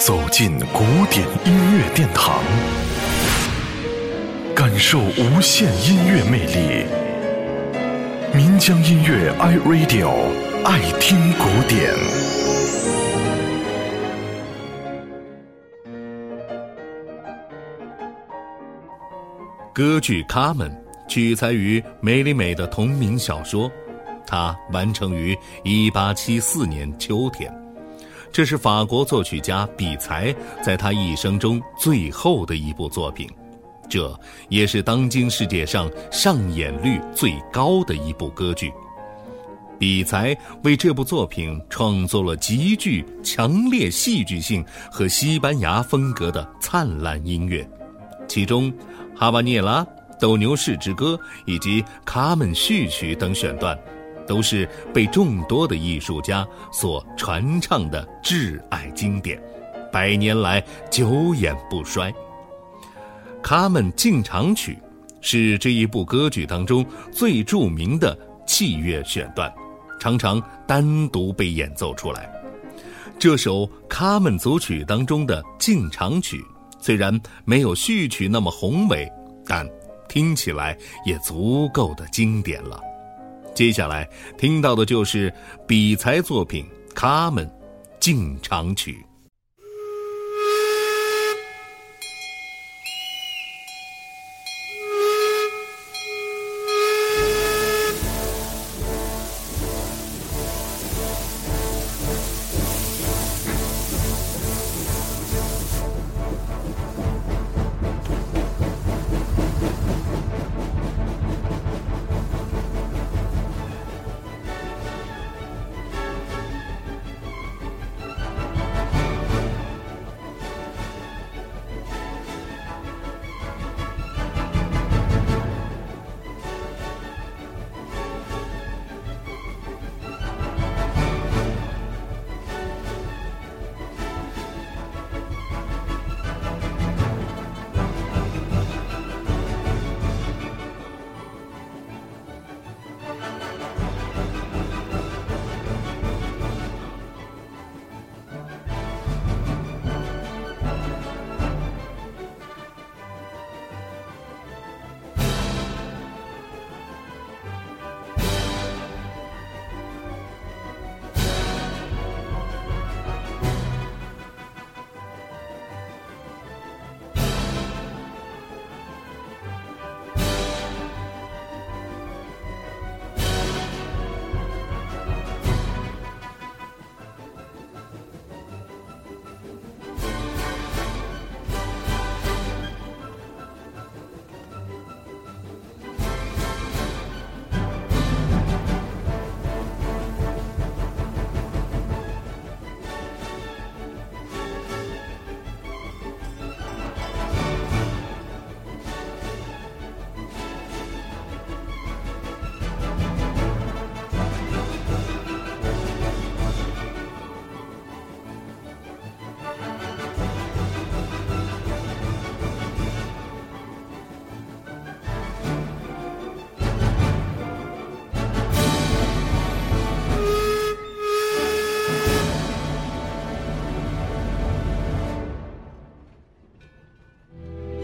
走进古典音乐殿堂，感受无限音乐魅力。民江音乐 iRadio 爱听古典。歌剧《卡门》取材于梅里美的同名小说，它完成于1874年秋天。这是法国作曲家比才在他一生中最后的一部作品，这也是当今世界上上演率最高的一部歌剧。比才为这部作品创作了极具强烈戏剧性和西班牙风格的灿烂音乐，其中《哈瓦涅拉》《斗牛士之歌》以及《卡门序曲》等选段。都是被众多的艺术家所传唱的挚爱经典，百年来久演不衰。《卡门进场曲》是这一部歌剧当中最著名的器乐选段，常常单独被演奏出来。这首《卡门组曲》当中的进场曲，虽然没有序曲那么宏伟，但听起来也足够的经典了。接下来听到的就是比才作品《卡门进场曲》。